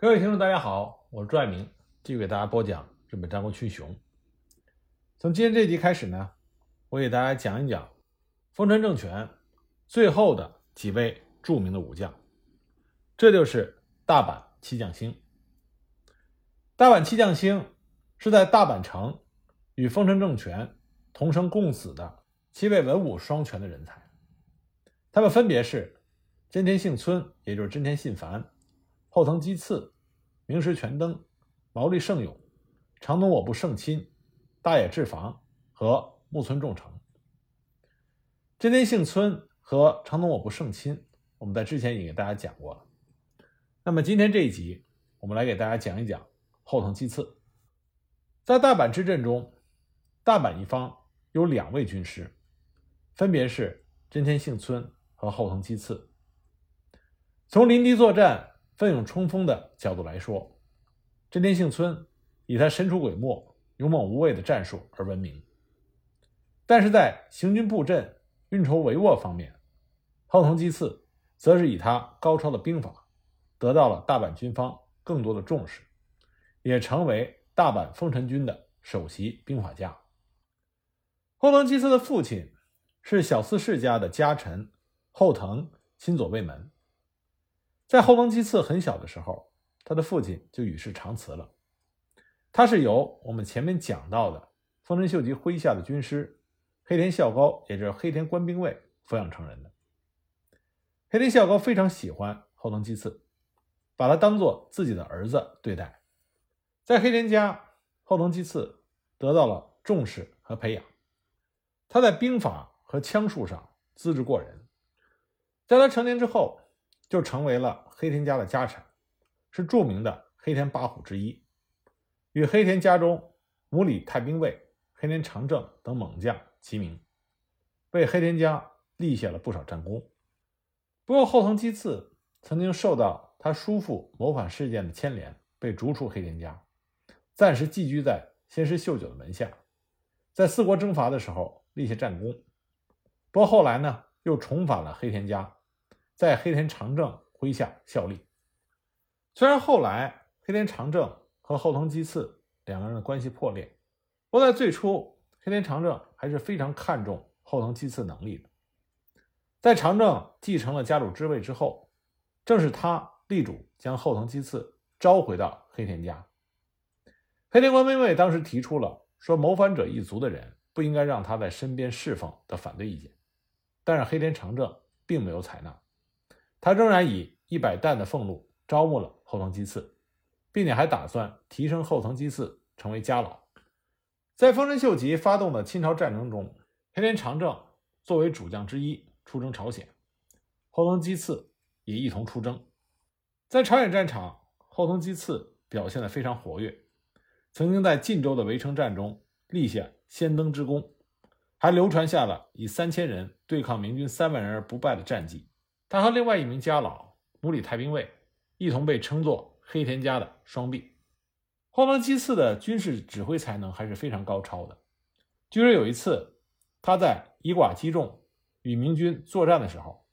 各位听众，大家好，我是朱爱明，继续给大家播讲日本战国群雄。从今天这集开始呢，我给大家讲一讲丰臣政权最后的几位著名的武将，这就是大阪七将星。大阪七将星是在大阪城与丰臣政权同生共死的七位文武双全的人才，他们分别是真田幸村，也就是真田信繁。后藤基次、明石权登、毛利胜永、长东我部胜亲、大野志房和木村重成。真田幸村和长东我部胜亲，我们在之前已经给大家讲过了。那么今天这一集，我们来给大家讲一讲后藤基次。在大阪之阵中，大阪一方有两位军师，分别是真田幸村和后藤基次。从临敌作战。奋勇冲锋的角度来说，真田幸村以他神出鬼没、勇猛无畏的战术而闻名。但是在行军布阵、运筹帷幄方面，后藤基次则是以他高超的兵法得到了大阪军方更多的重视，也成为大阪丰臣军的首席兵法家。后藤基次的父亲是小四世家的家臣后藤亲左卫门。在后藤基次很小的时候，他的父亲就与世长辞了。他是由我们前面讲到的丰臣秀吉麾下的军师黑田孝高，也就是黑田官兵卫抚养成人的。黑田孝高非常喜欢后藤基次，把他当做自己的儿子对待。在黑田家，后藤基次得到了重视和培养。他在兵法和枪术上资质过人。在他成年之后，就成为了黑田家的家臣，是著名的黑田八虎之一，与黑田家中母里太兵卫、黑田长政等猛将齐名，为黑田家立下了不少战功。不过后藤基次曾经受到他叔父谋反事件的牵连，被逐出黑田家，暂时寄居在先师秀久的门下，在四国征伐的时候立下战功。不过后来呢，又重返了黑田家。在黑田长政麾下效力。虽然后来黑田长政和后藤基次两个人的关系破裂，不过在最初，黑田长政还是非常看重后藤基次能力的。在长政继承了家主之位之后，正是他力主将后藤基次召回到黑田家。黑田官兵卫当时提出了说谋反者一族的人不应该让他在身边侍奉的反对意见，但是黑田长政并没有采纳。他仍然以一百担的俸禄招募了后藤基次，并且还打算提升后藤基次成为家老。在丰臣秀吉发动的侵朝战争中，黑田长政作为主将之一出征朝鲜，后藤基次也一同出征。在朝鲜战场，后藤基次表现得非常活跃，曾经在晋州的围城战中立下先登之功，还流传下了以三千人对抗明军三万人而不败的战绩。他和另外一名家老母里太兵卫一同被称作黑田家的双臂。后藤基次的军事指挥才能还是非常高超的。据说有一次，他在以寡击众与明军作战的时候，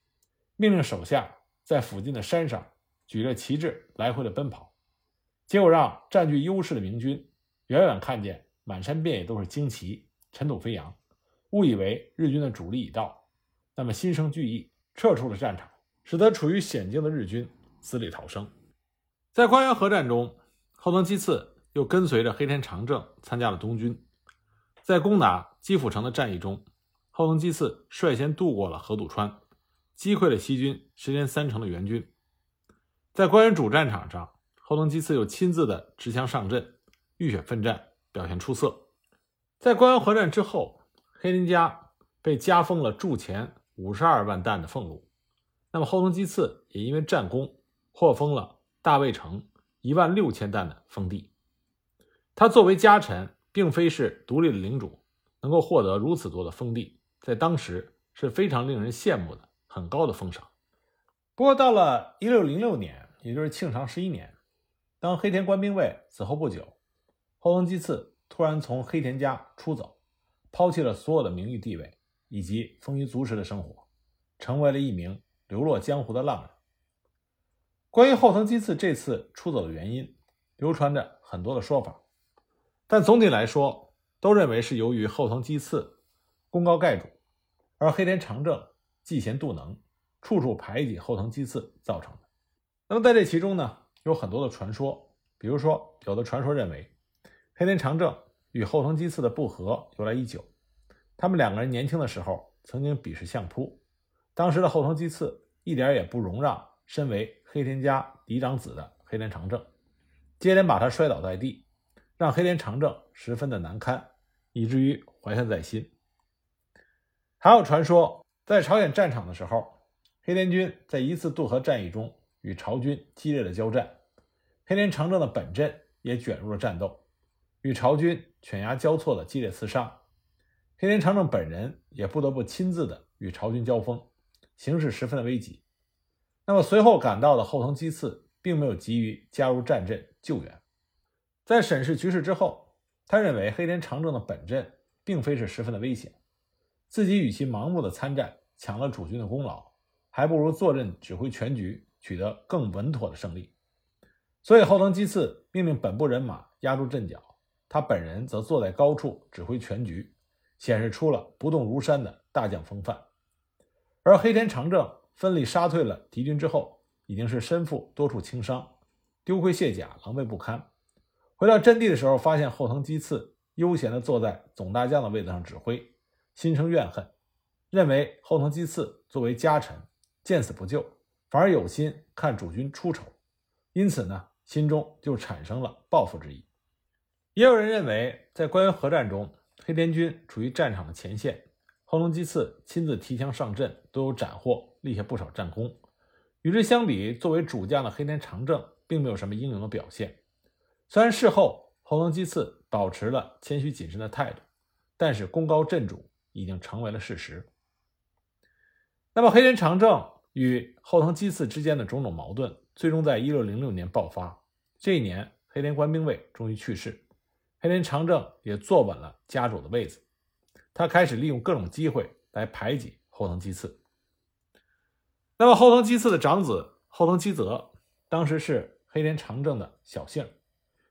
命令手下在附近的山上举着旗帜来回的奔跑，结果让占据优势的明军远远看见满山遍野都是旌旗，尘土飞扬，误以为日军的主力已到，那么心生惧意。撤出了战场，使得处于险境的日军死里逃生。在关原合战中，后藤基次又跟随着黑田长政参加了东军。在攻打基辅城的战役中，后藤基次率先渡过了河渡川，击溃了西军十连三成的援军。在关原主战场上，后藤基次又亲自的持枪上阵，浴血奋战，表现出色。在关原合战之后，黑田家被加封了驻前。五十二万担的俸禄，那么后藤基次也因为战功获封了大卫城一万六千担的封地。他作为家臣，并非是独立的领主，能够获得如此多的封地，在当时是非常令人羡慕的很高的封赏。不过到了一六零六年，也就是庆长十一年，当黑田官兵卫死后不久，后藤基次突然从黑田家出走，抛弃了所有的名誉地位。以及丰衣足食的生活，成为了一名流落江湖的浪人。关于后藤基次这次出走的原因，流传着很多的说法，但总体来说，都认为是由于后藤基次功高盖主，而黑田长政嫉贤妒能，处处排挤后藤基次造成的。那么在这其中呢，有很多的传说，比如说，有的传说认为黑田长政与后藤基次的不和由来已久，他们两个人年轻的时候曾经比试相扑，当时的后藤基次一点也不容让身为黑田家嫡长子的黑田长政，接连把他摔倒在地，让黑田长政十分的难堪，以至于怀恨在心。还有传说，在朝鲜战场的时候，黑田军在一次渡河战役中与朝军激烈的交战，黑田长政的本阵也卷入了战斗，与朝军犬牙交错的激烈厮杀，黑田长政本人也不得不亲自的与朝军交锋，形势十分的危急。那么随后赶到的后藤基次并没有急于加入战阵救援，在审视局势之后，他认为黑田长政的本阵并非是十分的危险。自己与其盲目的参战，抢了主军的功劳，还不如坐镇指挥全局，取得更稳妥的胜利。所以后藤基次命令本部人马压住阵脚，他本人则坐在高处指挥全局，显示出了不动如山的大将风范。而黑田长政奋力杀退了敌军之后，已经是身负多处轻伤，丢盔卸甲，狼狈不堪。回到阵地的时候，发现后藤基次悠闲地坐在总大将的位子上指挥。心生怨恨，认为后藤基次作为家臣，见死不救，反而有心看主君出丑，因此呢，心中就产生了报复之意。也有人认为，在关原合战中，黑田军处于战场的前线，后藤基次亲自提枪上阵，都有斩获，立下不少战功。与之相比，作为主将的黑田长政并没有什么英勇的表现。虽然事后后藤基次保持了谦虚谨慎的态度，但是功高震主。已经成为了事实。那么，黑田长政与后藤基次之间的种种矛盾，最终在一六零六年爆发。这一年，黑田官兵卫终于去世，黑田长政也坐稳了家主的位子。他开始利用各种机会来排挤后藤基次。那么，后藤基次的长子后藤基泽，当时是黑田长政的小姓，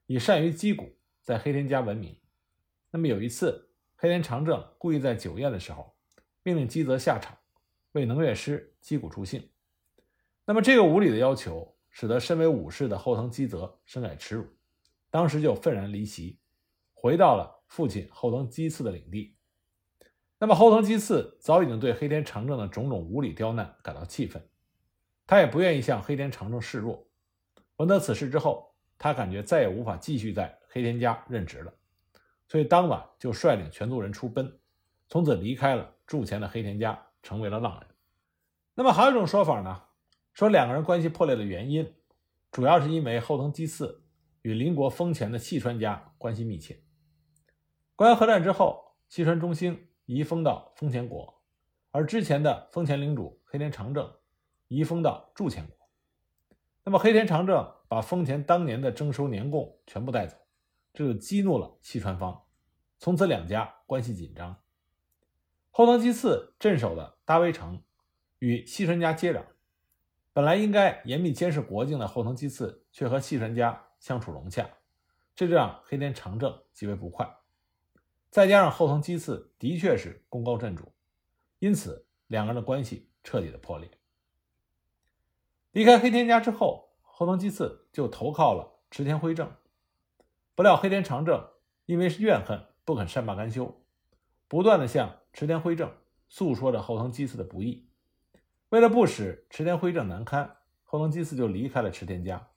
以善于击鼓，在黑田家闻名。那么有一次。黑田长政故意在酒宴的时候，命令基泽下场为能乐师击鼓助兴。那么这个无理的要求，使得身为武士的后藤基泽深感耻辱，当时就愤然离席，回到了父亲后藤基次的领地。那么后藤基次早已经对黑田长政的种种无理刁难感到气愤，他也不愿意向黑田长政示弱。闻得此事之后，他感觉再也无法继续在黑田家任职了。所以当晚就率领全族人出奔，从此离开了筑前的黑田家，成为了浪人。那么还有一种说法呢，说两个人关系破裂的原因，主要是因为后藤基次与邻国丰前的细川家关系密切。关原合战之后，细川中兴移封到丰前国，而之前的丰前领主黑田长政移封到筑前国。那么黑田长政把丰前当年的征收年贡全部带走。这就激怒了细川方，从此两家关系紧张。后藤基次镇守的大威城与细川家接壤，本来应该严密监视国境的后藤基次却和细川家相处融洽，这让黑田长政极为不快。再加上后藤基次的确是功高震主，因此两个人的关系彻底的破裂。离开黑田家之后，后藤基次就投靠了池田辉政。不料黑田长政因为是怨恨，不肯善罢甘休，不断的向池田辉政诉说着后藤基次的不义。为了不使池田辉政难堪，后藤基次就离开了池田家。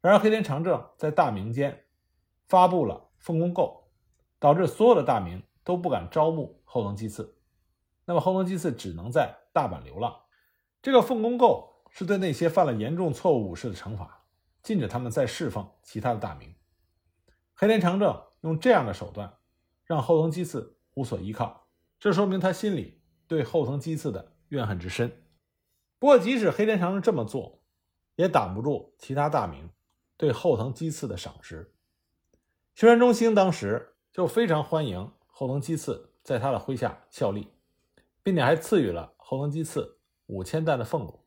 然而黑田长政在大名间发布了奉公购，导致所有的大名都不敢招募后藤基次。那么后藤基次只能在大阪流浪。这个奉公购是对那些犯了严重错误武士的惩罚，禁止他们再侍奉其他的大名。黑田长政用这样的手段，让后藤基次无所依靠，这说明他心里对后藤基次的怨恨之深。不过，即使黑田长政这么做，也挡不住其他大名对后藤基次的赏识。宣传中兴当时就非常欢迎后藤基次在他的麾下效力，并且还赐予了后藤基次五千担的俸禄。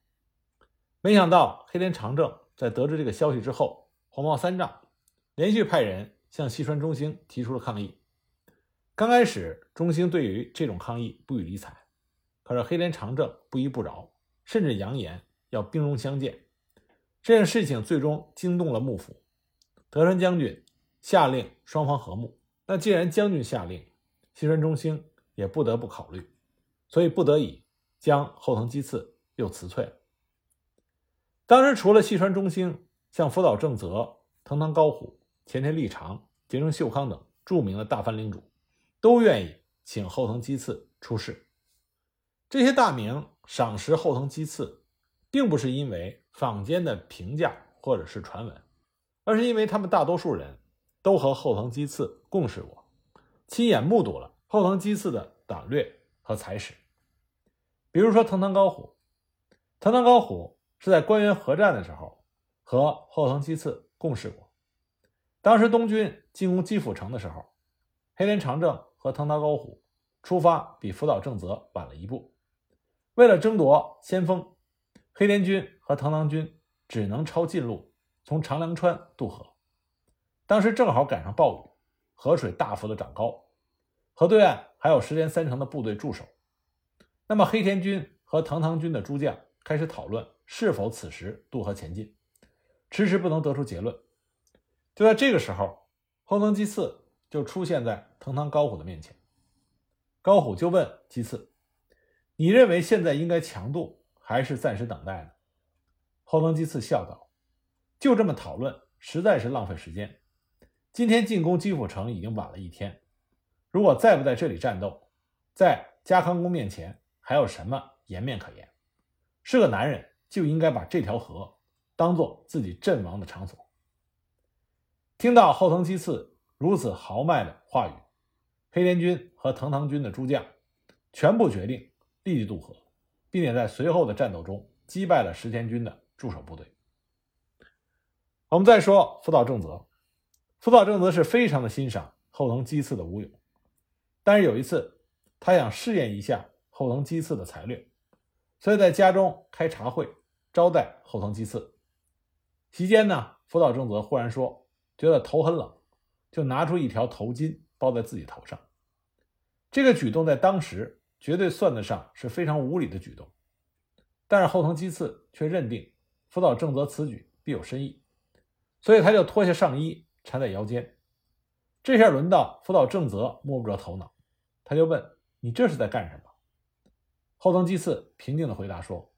没想到黑田长政在得知这个消息之后，火冒三丈，连续派人向西川中兴提出了抗议。刚开始，中兴对于这种抗议不予理睬，可是黑田长政不依不饶，甚至扬言要兵戎相见。这件事情最终惊动了幕府，德川将军下令双方和睦。那既然将军下令，西川中兴也不得不考虑，所以不得已将后藤基次又辞退了。当时除了西川中兴，像福岛正则、藤堂高虎、前田利长、结城秀康等著名的大藩领主，都愿意请后藤基次出仕。这些大名赏识后藤基次，并不是因为坊间的评价或者是传闻，而是因为他们大多数人都和后藤基次共事过，亲眼目睹了后藤基次的胆略和才识。比如说藤堂高虎，藤堂高虎。是在关原合战的时候，和后藤基次共事过。当时东军进攻基辅城的时候，黑田长政和藤堂高虎出发比福岛正则晚了一步。为了争夺先锋，黑田军和藤堂军只能抄近路，从长良川渡河。当时正好赶上暴雨，河水大幅的涨高，河对岸还有石田三成的部队驻守。那么黑田军和藤堂军的诸将开始讨论。是否此时渡河前进，迟迟不能得出结论。就在这个时候，后藤基次就出现在藤堂高虎的面前。高虎就问基次：“你认为现在应该强渡，还是暂时等待呢？”后藤基次笑道：“就这么讨论，实在是浪费时间。今天进攻基辅城已经晚了一天，如果再不在这里战斗，在加康宫面前还有什么颜面可言？是个男人。”就应该把这条河当做自己阵亡的场所。听到后藤基次如此豪迈的话语，黑田军和藤堂军的诸将全部决定立即渡河，并且在随后的战斗中击败了石田军的驻守部队。我们再说福岛正则，福岛正则是非常的欣赏后藤基次的武勇，但是有一次他想试验一下后藤基次的才略。所以在家中开茶会，招待后藤基次。席间呢，福岛正则忽然说，觉得头很冷，就拿出一条头巾包在自己头上。这个举动在当时绝对算得上是非常无礼的举动，但是后藤基次却认定福岛正则此举必有深意，所以他就脱下上衣缠在腰间。这下轮到福岛正则摸不着头脑，他就问：“你这是在干什么？”后藤基次平静地回答说：“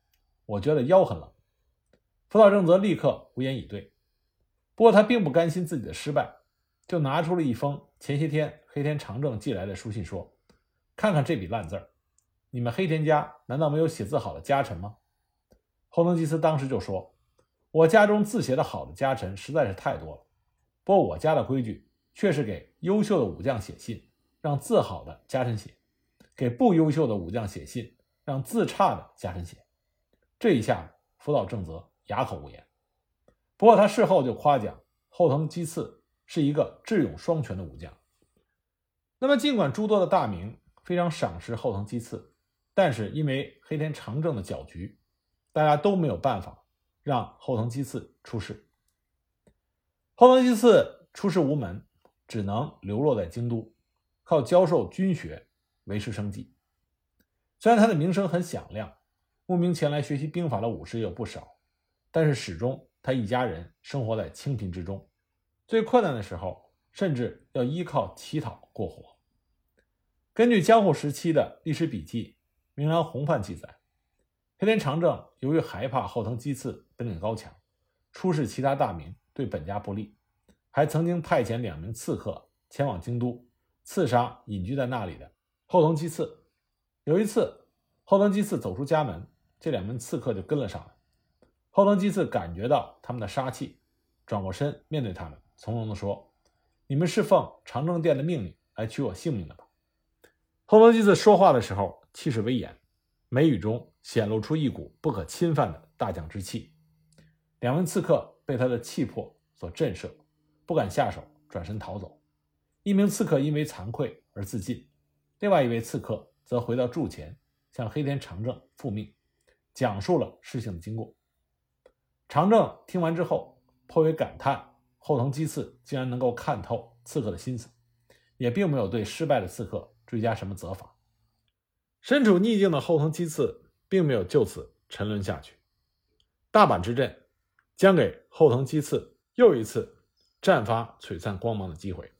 我觉得腰很冷。”福岛正则立刻无言以对。不过他并不甘心自己的失败，就拿出了一封前些天黑田长政寄来的书信，说：“看看这笔烂字儿，你们黑田家难道没有写字好的家臣吗？”后藤基次当时就说：“我家中字写的好的家臣实在是太多了，不过我家的规矩却是给优秀的武将写信，让字好的家臣写；给不优秀的武将写信。”让字差的加深写，这一下福岛正则哑口无言。不过他事后就夸奖后藤基次是一个智勇双全的武将。那么尽管诸多的大名非常赏识后藤基次，但是因为黑田长政的搅局，大家都没有办法让后藤基次出事。后藤基次出仕无门，只能流落在京都，靠教授军学维持生计。虽然他的名声很响亮，慕名前来学习兵法的武士也有不少，但是始终他一家人生活在清贫之中，最困难的时候甚至要依靠乞讨过活。根据江户时期的历史笔记《明兰红范》记载，黑田长政由于害怕后藤基次本领高强，出使其他大名对本家不利，还曾经派遣两名刺客前往京都刺杀隐居在那里的后藤基次。有一次，后藤基次走出家门，这两名刺客就跟了上来。后藤基次感觉到他们的杀气，转过身面对他们，从容地说：“你们是奉长政殿的命令来取我性命的吧？”后藤基次说话的时候气势威严，眉宇中显露出一股不可侵犯的大将之气。两名刺客被他的气魄所震慑，不敢下手，转身逃走。一名刺客因为惭愧而自尽，另外一位刺客。则回到柱前，向黑田长政复命，讲述了事情的经过。长政听完之后颇为感叹，后藤基次竟然能够看透刺客的心思，也并没有对失败的刺客追加什么责罚。身处逆境的后藤基次并没有就此沉沦下去。大阪之阵将给后藤基次又一次绽放璀璨光芒的机会。